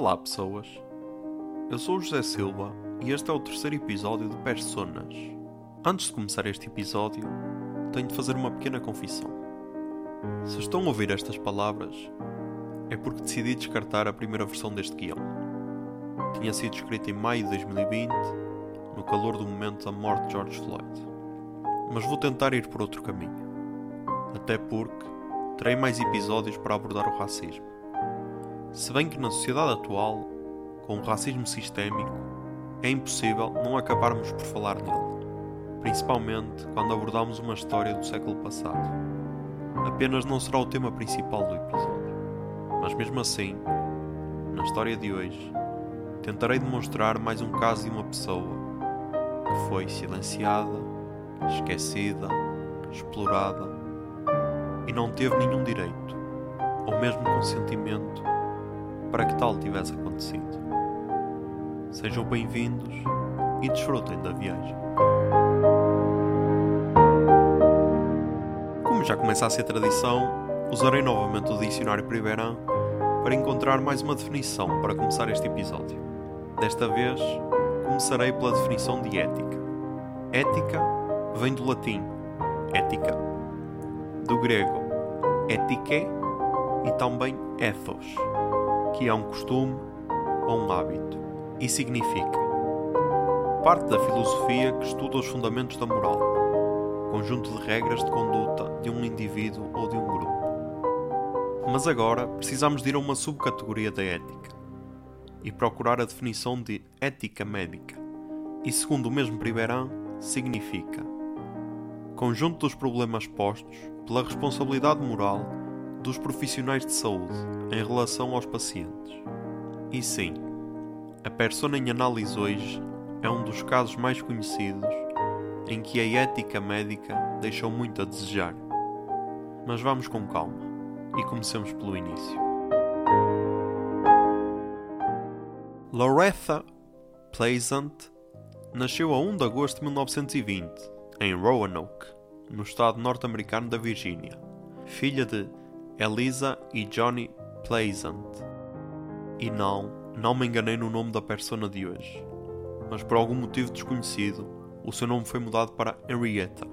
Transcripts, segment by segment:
Olá pessoas, eu sou o José Silva e este é o terceiro episódio de Personas. Antes de começar este episódio, tenho de fazer uma pequena confissão. Se estão a ouvir estas palavras, é porque decidi descartar a primeira versão deste guião. Tinha sido escrita em maio de 2020, no calor do momento da morte de George Floyd. Mas vou tentar ir por outro caminho. Até porque terei mais episódios para abordar o racismo. Se bem que na sociedade atual, com o racismo sistémico, é impossível não acabarmos por falar nele, principalmente quando abordamos uma história do século passado. Apenas não será o tema principal do episódio, mas mesmo assim, na história de hoje, tentarei demonstrar mais um caso de uma pessoa que foi silenciada, esquecida, explorada e não teve nenhum direito, ou mesmo consentimento para que tal tivesse acontecido. Sejam bem-vindos e desfrutem da viagem. Como já começa a ser tradição, usarei novamente o dicionário Pribeirão para encontrar mais uma definição para começar este episódio. Desta vez, começarei pela definição de ética. Ética vem do latim ética, do grego etike e também ethos que é um costume ou um hábito, e significa parte da filosofia que estuda os fundamentos da moral, conjunto de regras de conduta de um indivíduo ou de um grupo. Mas agora precisamos de ir a uma subcategoria da ética e procurar a definição de ética médica. E segundo o mesmo Priberan, significa conjunto dos problemas postos pela responsabilidade moral dos profissionais de saúde em relação aos pacientes. E sim, a persona em análise hoje é um dos casos mais conhecidos em que a ética médica deixou muito a desejar. Mas vamos com calma e comecemos pelo início. Loretha Pleasant nasceu a 1 de agosto de 1920 em Roanoke, no estado norte-americano da Virgínia, filha de Eliza e Johnny Pleasant. E não, não me enganei no nome da persona de hoje, mas por algum motivo desconhecido, o seu nome foi mudado para Henrietta.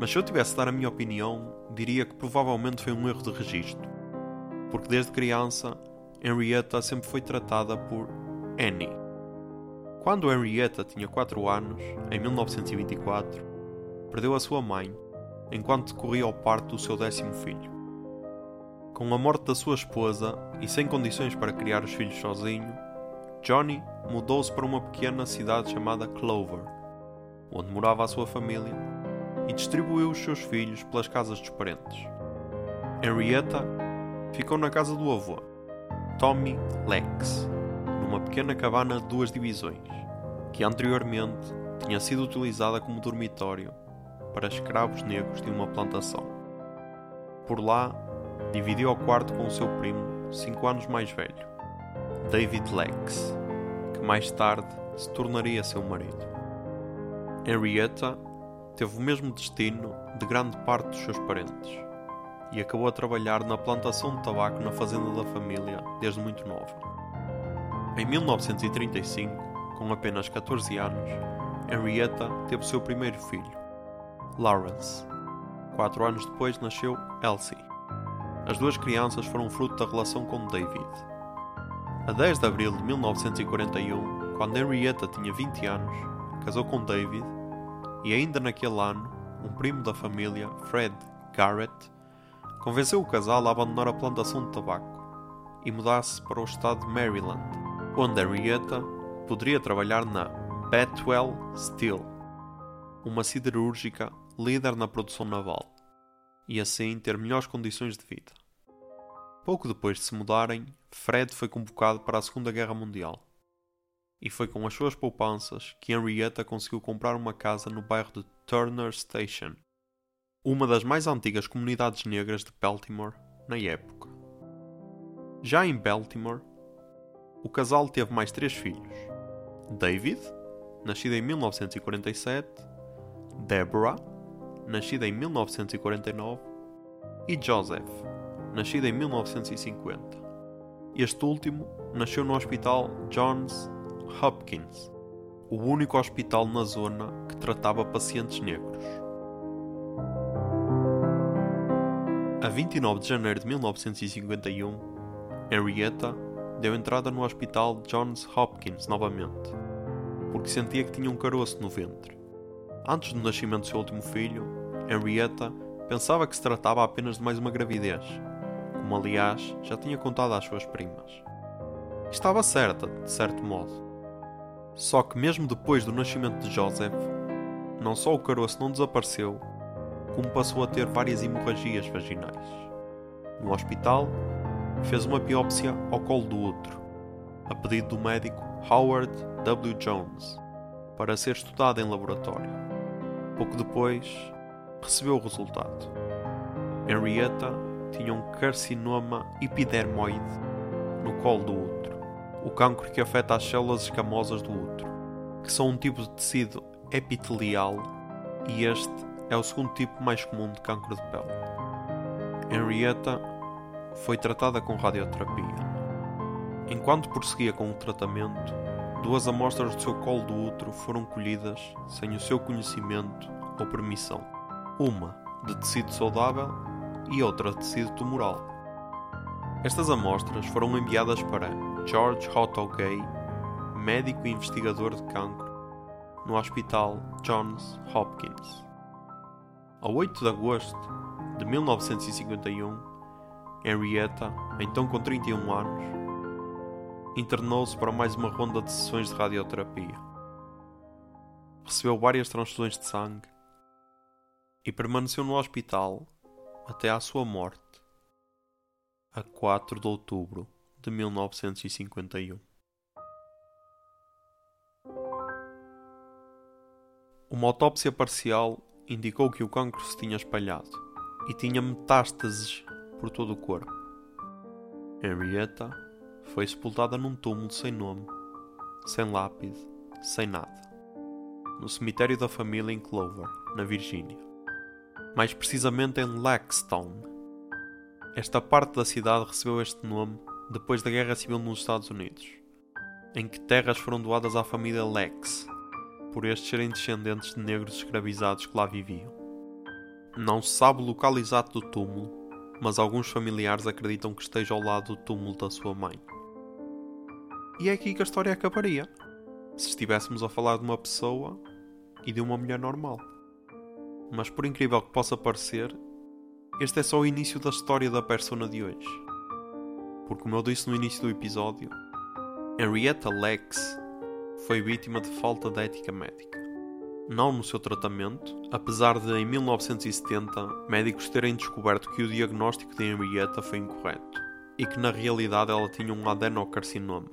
Mas se eu tivesse de dar a minha opinião, diria que provavelmente foi um erro de registro, porque desde criança Henrietta sempre foi tratada por Annie. Quando Henrietta tinha 4 anos, em 1924, perdeu a sua mãe enquanto decorria o parto do seu décimo filho. Com a morte da sua esposa e sem condições para criar os filhos sozinho, Johnny mudou-se para uma pequena cidade chamada Clover, onde morava a sua família, e distribuiu os seus filhos pelas casas dos parentes. Henrietta ficou na casa do avô, Tommy Lex, numa pequena cabana de duas divisões, que anteriormente tinha sido utilizada como dormitório para escravos negros de uma plantação. Por lá, dividiu o quarto com o seu primo, cinco anos mais velho, David Lex, que mais tarde se tornaria seu marido. Henrietta teve o mesmo destino de grande parte dos seus parentes e acabou a trabalhar na plantação de tabaco na fazenda da família desde muito nova. Em 1935, com apenas 14 anos, Henrietta teve seu primeiro filho, Lawrence. Quatro anos depois nasceu Elsie. As duas crianças foram fruto da relação com David. A 10 de abril de 1941, quando Henrietta tinha 20 anos, casou com David e, ainda naquele ano, um primo da família, Fred Garrett, convenceu o casal a abandonar a plantação de tabaco e mudar-se para o estado de Maryland, onde Henrietta poderia trabalhar na Betwell Steel, uma siderúrgica líder na produção naval, e assim ter melhores condições de vida. Pouco depois de se mudarem, Fred foi convocado para a Segunda Guerra Mundial. E foi com as suas poupanças que Henrietta conseguiu comprar uma casa no bairro de Turner Station, uma das mais antigas comunidades negras de Baltimore na época. Já em Baltimore, o casal teve mais três filhos: David, nascido em 1947, Deborah, nascida em 1949, e Joseph, nascida em 1950. Este último nasceu no Hospital Johns Hopkins, o único hospital na zona que tratava pacientes negros. A 29 de janeiro de 1951, Henrietta deu entrada no Hospital Johns Hopkins novamente, porque sentia que tinha um caroço no ventre. Antes do nascimento do seu último filho, Henrietta pensava que se tratava apenas de mais uma gravidez, como aliás já tinha contado às suas primas. Estava certa, de certo modo. Só que mesmo depois do nascimento de Joseph, não só o caroço não desapareceu, como passou a ter várias hemorragias vaginais. No hospital, fez uma biópsia ao colo do útero, a pedido do médico Howard W. Jones, para ser estudada em laboratório. Pouco depois, recebeu o resultado. Henrietta tinha um carcinoma epidermoide no colo do útero, o cancro que afeta as células escamosas do útero, que são um tipo de tecido epitelial e este é o segundo tipo mais comum de cancro de pele. Henrietta foi tratada com radioterapia. Enquanto prosseguia com o tratamento, duas amostras do seu colo do útero foram colhidas sem o seu conhecimento ou permissão. Uma de tecido saudável e outra de tecido tumoral. Estas amostras foram enviadas para George Otto Gay, médico e investigador de cancro, no Hospital Johns Hopkins. A 8 de agosto de 1951, Henrietta, então com 31 anos, internou-se para mais uma ronda de sessões de radioterapia. Recebeu várias transfusões de sangue e permaneceu no hospital até à sua morte, a 4 de outubro de 1951. Uma autópsia parcial indicou que o cancro se tinha espalhado e tinha metástases por todo o corpo. Henrietta foi sepultada num túmulo sem nome, sem lápide, sem nada, no cemitério da família em Clover, na Virgínia. Mais precisamente em Laxton. Esta parte da cidade recebeu este nome depois da Guerra Civil nos Estados Unidos, em que terras foram doadas à família Lex, por estes serem descendentes de negros escravizados que lá viviam. Não se sabe o local exato do túmulo, mas alguns familiares acreditam que esteja ao lado do túmulo da sua mãe. E é aqui que a história acabaria, se estivéssemos a falar de uma pessoa e de uma mulher normal. Mas por incrível que possa parecer, este é só o início da história da persona de hoje. Porque como eu disse no início do episódio, Henrietta Lex foi vítima de falta de ética médica não no seu tratamento, apesar de em 1970 médicos terem descoberto que o diagnóstico de Henrietta foi incorreto e que na realidade ela tinha um adenocarcinoma,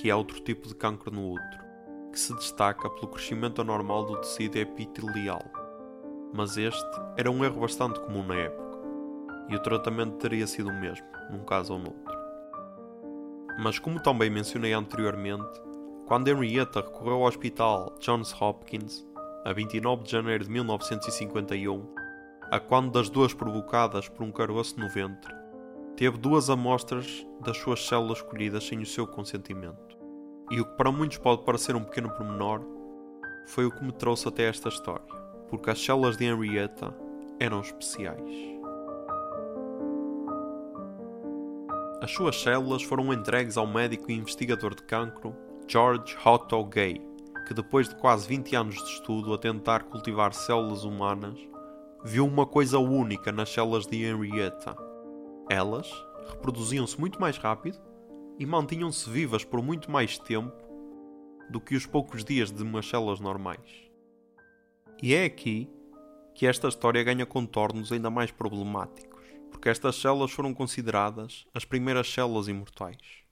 que é outro tipo de cancro no útero, que se destaca pelo crescimento anormal do tecido epitelial. Mas este era um erro bastante comum na época, e o tratamento teria sido o mesmo, num caso ou noutro. Mas como também mencionei anteriormente, quando Henrietta recorreu ao hospital Johns Hopkins, a 29 de janeiro de 1951, a quando das duas provocadas por um caroço no ventre, teve duas amostras das suas células colhidas sem o seu consentimento. E o que para muitos pode parecer um pequeno pormenor, foi o que me trouxe até esta história, porque as células de Henrietta eram especiais. As suas células foram entregues ao médico e investigador de cancro George Otto Gay, que depois de quase 20 anos de estudo a tentar cultivar células humanas, viu uma coisa única nas células de Henrietta. Elas reproduziam-se muito mais rápido e mantinham-se vivas por muito mais tempo do que os poucos dias de umas células normais. E é aqui que esta história ganha contornos ainda mais problemáticos, porque estas células foram consideradas as primeiras células imortais.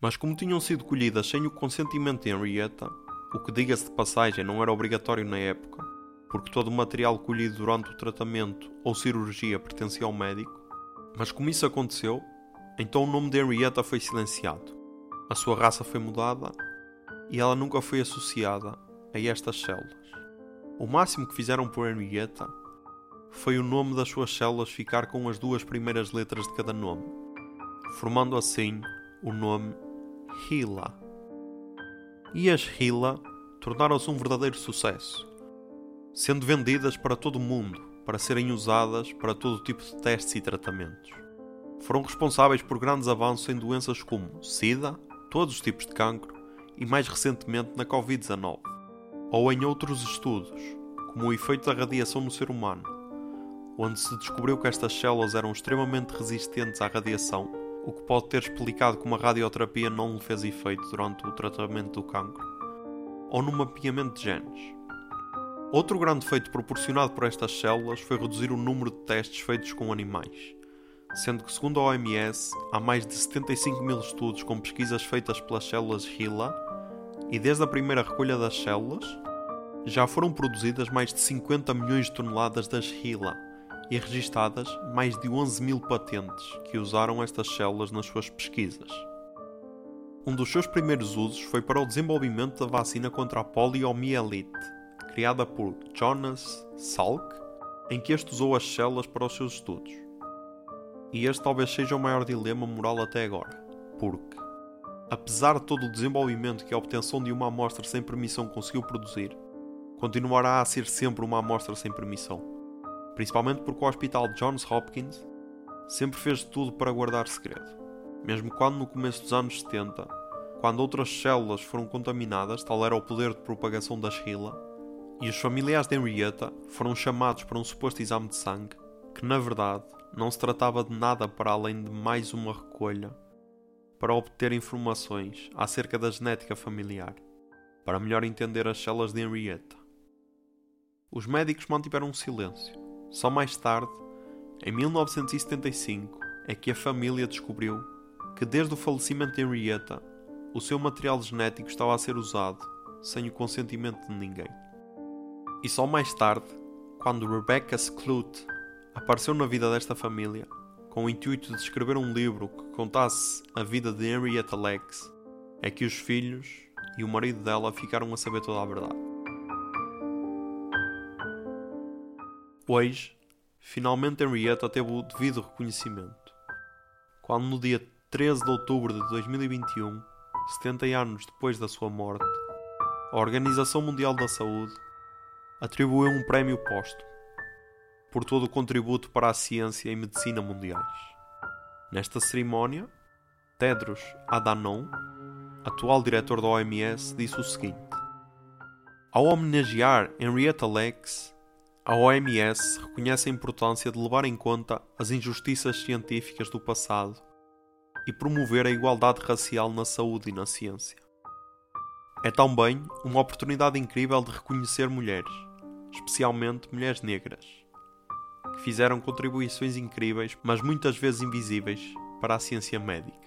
Mas como tinham sido colhidas sem o consentimento de Henrietta, o que, diga-se de passagem, não era obrigatório na época, porque todo o material colhido durante o tratamento ou cirurgia pertencia ao médico, mas como isso aconteceu, então o nome de Henrietta foi silenciado, a sua raça foi mudada e ela nunca foi associada a estas células. O máximo que fizeram por Henrietta foi o nome das suas células ficar com as duas primeiras letras de cada nome, formando assim o nome HeLa. E as HeLa tornaram-se um verdadeiro sucesso, sendo vendidas para todo o mundo para serem usadas para todo tipo de testes e tratamentos. Foram responsáveis por grandes avanços em doenças como SIDA, todos os tipos de cancro e mais recentemente na Covid-19, ou em outros estudos, como o efeito da radiação no ser humano, onde se descobriu que estas células eram extremamente resistentes à radiação, o que pode ter explicado como a radioterapia não lhe fez efeito durante o tratamento do cancro, ou no mapeamento de genes. Outro grande feito proporcionado por estas células foi reduzir o número de testes feitos com animais, sendo que, segundo a OMS, há mais de 75 mil estudos com pesquisas feitas pelas células HeLa, e desde a primeira recolha das células, já foram produzidas mais de 50 milhões de toneladas das HeLa e registadas mais de 11 mil patentes que usaram estas células nas suas pesquisas. Um dos seus primeiros usos foi para o desenvolvimento da vacina contra a poliomielite, criada por Jonas Salk, em que este usou as células para os seus estudos. E este talvez seja o maior dilema moral até agora, porque, apesar de todo o desenvolvimento que a obtenção de uma amostra sem permissão conseguiu produzir, continuará a ser sempre uma amostra sem permissão, principalmente porque o Hospital Johns Hopkins sempre fez tudo para guardar segredo, mesmo quando no começo dos anos 70, quando outras células foram contaminadas, tal era o poder de propagação da HeLa, e os familiares de Henrietta foram chamados para um suposto exame de sangue, que na verdade não se tratava de nada para além de mais uma recolha para obter informações acerca da genética familiar, para melhor entender as células de Henrietta. Os médicos mantiveram um silêncio. Só mais tarde, em 1975, é que a família descobriu que desde o falecimento de Henrietta, o seu material genético estava a ser usado sem o consentimento de ninguém. E só mais tarde, quando Rebecca Skloot apareceu na vida desta família, com o intuito de escrever um livro que contasse a vida de Henrietta Lacks, é que os filhos e o marido dela ficaram a saber toda a verdade. Hoje, finalmente Henrietta teve o devido reconhecimento. Quando no dia 13 de outubro de 2021, 70 anos depois da sua morte, a Organização Mundial da Saúde atribuiu um prémio póstumo por todo o contributo para a ciência e medicina mundiais. Nesta cerimónia, Tedros Adhanom, atual diretor da OMS, disse o seguinte: Ao homenagear Henrietta Lacks, a OMS reconhece a importância de levar em conta as injustiças científicas do passado e promover a igualdade racial na saúde e na ciência. É também uma oportunidade incrível de reconhecer mulheres especialmente mulheres negras, que fizeram contribuições incríveis, mas muitas vezes invisíveis, para a ciência médica.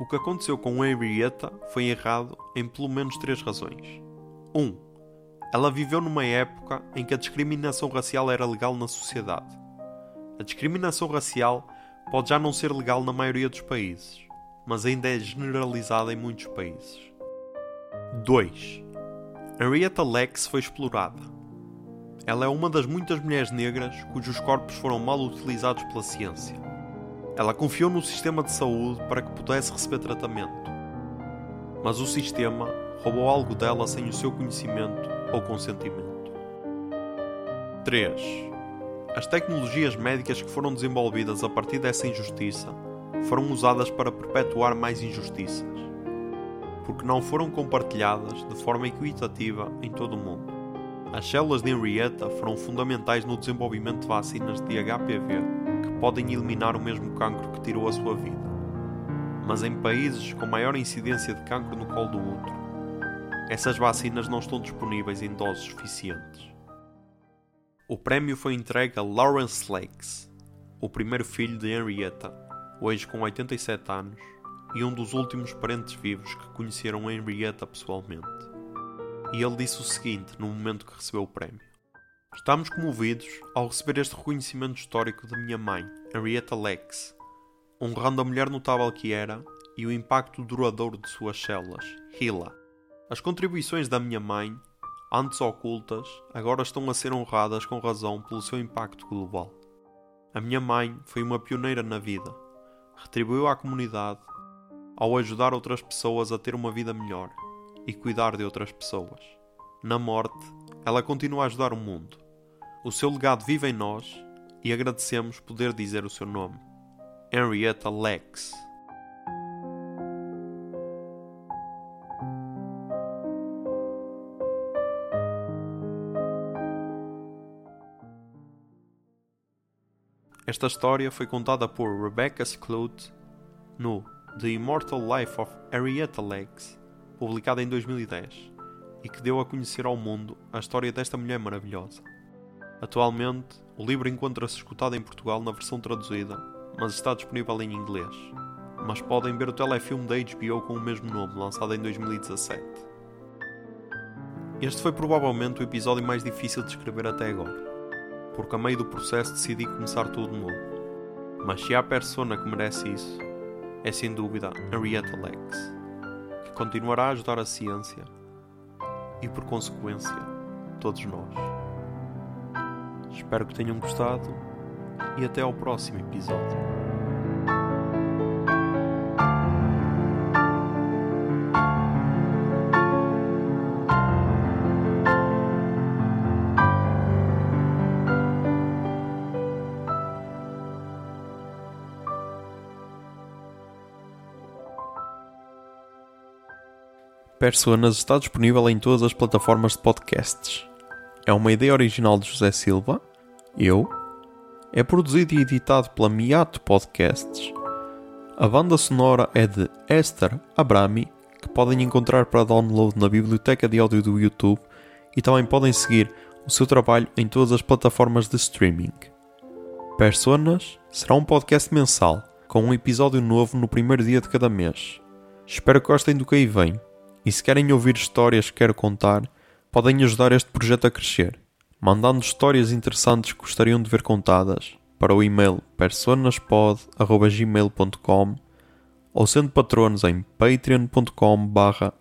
O que aconteceu com Henrietta foi errado em pelo menos três razões. 1. Um, ela viveu numa época em que a discriminação racial era legal na sociedade. A discriminação racial pode já não ser legal na maioria dos países, mas ainda é generalizada em muitos países. 2. Henrietta Lacks foi explorada. Ela é uma das muitas mulheres negras cujos corpos foram mal utilizados pela ciência. Ela confiou no sistema de saúde para que pudesse receber tratamento. Mas o sistema roubou algo dela sem o seu conhecimento ou consentimento. 3. As tecnologias médicas que foram desenvolvidas a partir dessa injustiça foram usadas para perpetuar mais injustiças, porque não foram compartilhadas de forma equitativa em todo o mundo. As células de Henrietta foram fundamentais no desenvolvimento de vacinas de HPV que podem eliminar o mesmo cancro que tirou a sua vida. Mas em países com maior incidência de cancro no colo do útero, essas vacinas não estão disponíveis em doses suficientes. O prémio foi entregue a Lawrence Lakes, o primeiro filho de Henrietta, hoje com 87 anos, e um dos últimos parentes vivos que conheceram Henrietta pessoalmente e ele disse o seguinte no momento que recebeu o prémio: Estamos comovidos ao receber este reconhecimento histórico da minha mãe, Henrietta Lacks, honrando a mulher notável que era e o impacto duradouro de suas células, HeLa. As contribuições da minha mãe, antes ocultas, agora estão a ser honradas com razão pelo seu impacto global. A minha mãe foi uma pioneira na vida, retribuiu à comunidade, ao ajudar outras pessoas a ter uma vida melhor e cuidar de outras pessoas. Na morte, ela continua a ajudar o mundo. O seu legado vive em nós e agradecemos poder dizer o seu nome. Henrietta Lex. Esta história foi contada por Rebecca Skloot no The Immortal Life of Henrietta Legs, publicada em 2010, e que deu a conhecer ao mundo a história desta mulher maravilhosa. Atualmente, o livro encontra-se escutado em Portugal na versão traduzida, mas está disponível em inglês. Mas podem ver o telefilme da HBO com o mesmo nome, lançado em 2017. Este foi provavelmente o episódio mais difícil de escrever até agora porque a meio do processo decidi começar tudo de novo. Mas se há persona que merece isso, é sem dúvida Henrietta Lex, que continuará a ajudar a ciência e, por consequência, todos nós. Espero que tenham gostado e até ao próximo episódio. Personas está disponível em todas as plataformas de podcasts. É uma ideia original de José Silva, eu. É produzido e editado pela Miato Podcasts. A banda sonora é de Esther Abrami, que podem encontrar para download na biblioteca de áudio do YouTube e também podem seguir o seu trabalho em todas as plataformas de streaming. Personas será um podcast mensal, com um episódio novo no primeiro dia de cada mês. Espero que gostem do que aí vem. E se querem ouvir histórias que quero contar, podem ajudar este projeto a crescer, mandando histórias interessantes que gostariam de ver contadas para o e-mail personaspod.gmail.com ou sendo patronos em patreon.com barra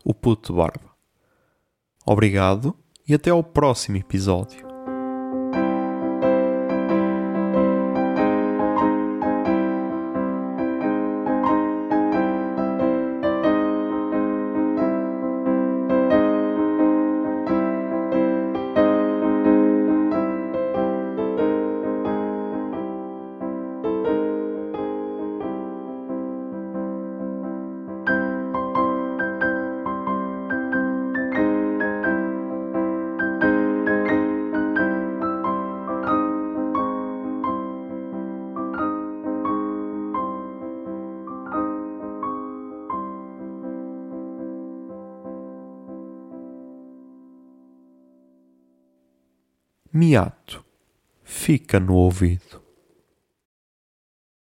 Obrigado e até ao próximo episódio. Miato fica no ouvido.